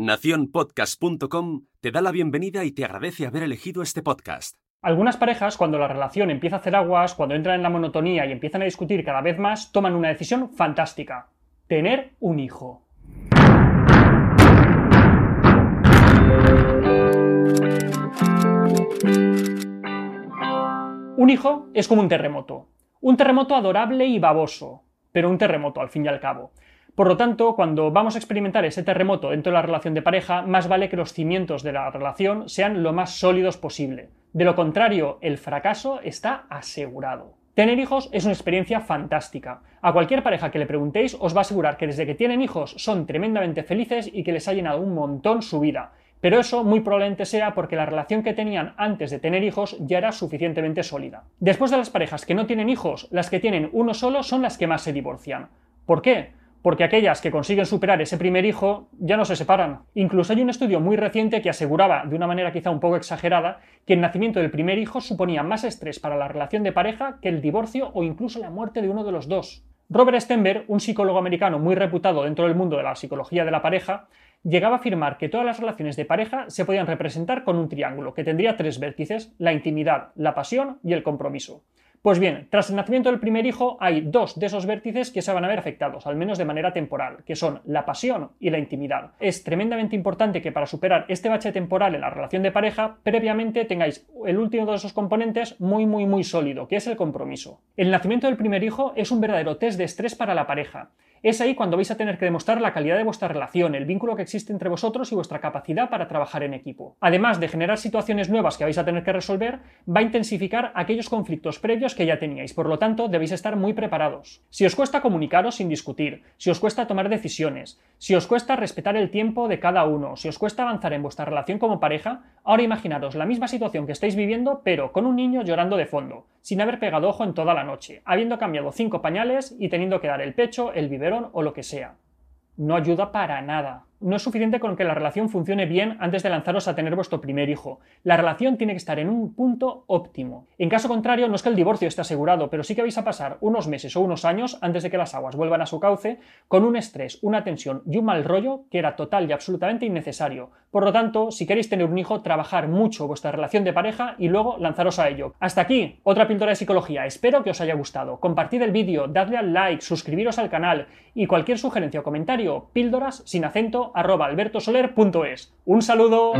Naciónpodcast.com te da la bienvenida y te agradece haber elegido este podcast. Algunas parejas, cuando la relación empieza a hacer aguas, cuando entran en la monotonía y empiezan a discutir cada vez más, toman una decisión fantástica. Tener un hijo. Un hijo es como un terremoto. Un terremoto adorable y baboso, pero un terremoto al fin y al cabo. Por lo tanto, cuando vamos a experimentar ese terremoto dentro de la relación de pareja, más vale que los cimientos de la relación sean lo más sólidos posible. De lo contrario, el fracaso está asegurado. Tener hijos es una experiencia fantástica. A cualquier pareja que le preguntéis os va a asegurar que desde que tienen hijos son tremendamente felices y que les ha llenado un montón su vida. Pero eso muy probablemente sea porque la relación que tenían antes de tener hijos ya era suficientemente sólida. Después de las parejas que no tienen hijos, las que tienen uno solo son las que más se divorcian. ¿Por qué? Porque aquellas que consiguen superar ese primer hijo ya no se separan. Incluso hay un estudio muy reciente que aseguraba, de una manera quizá un poco exagerada, que el nacimiento del primer hijo suponía más estrés para la relación de pareja que el divorcio o incluso la muerte de uno de los dos. Robert Stenberg, un psicólogo americano muy reputado dentro del mundo de la psicología de la pareja, llegaba a afirmar que todas las relaciones de pareja se podían representar con un triángulo que tendría tres vértices, la intimidad, la pasión y el compromiso. Pues bien, tras el nacimiento del primer hijo hay dos de esos vértices que se van a ver afectados, al menos de manera temporal, que son la pasión y la intimidad. Es tremendamente importante que para superar este bache temporal en la relación de pareja, previamente tengáis el último de esos componentes muy muy muy sólido, que es el compromiso. El nacimiento del primer hijo es un verdadero test de estrés para la pareja. Es ahí cuando vais a tener que demostrar la calidad de vuestra relación, el vínculo que existe entre vosotros y vuestra capacidad para trabajar en equipo. Además de generar situaciones nuevas que vais a tener que resolver, va a intensificar aquellos conflictos previos que ya teníais, por lo tanto debéis estar muy preparados. Si os cuesta comunicaros sin discutir, si os cuesta tomar decisiones, si os cuesta respetar el tiempo de cada uno, si os cuesta avanzar en vuestra relación como pareja, ahora imaginaros la misma situación que estáis viviendo, pero con un niño llorando de fondo, sin haber pegado ojo en toda la noche, habiendo cambiado cinco pañales y teniendo que dar el pecho, el biberón o lo que sea. No ayuda para nada no es suficiente con que la relación funcione bien antes de lanzaros a tener vuestro primer hijo. La relación tiene que estar en un punto óptimo. En caso contrario, no es que el divorcio esté asegurado, pero sí que vais a pasar unos meses o unos años antes de que las aguas vuelvan a su cauce con un estrés, una tensión y un mal rollo que era total y absolutamente innecesario. Por lo tanto, si queréis tener un hijo, trabajar mucho vuestra relación de pareja y luego lanzaros a ello. Hasta aquí, otra píldora de psicología. Espero que os haya gustado. Compartid el vídeo, dadle al like, suscribiros al canal y cualquier sugerencia o comentario, píldoras sin acento albertosoler.es. Un saludo.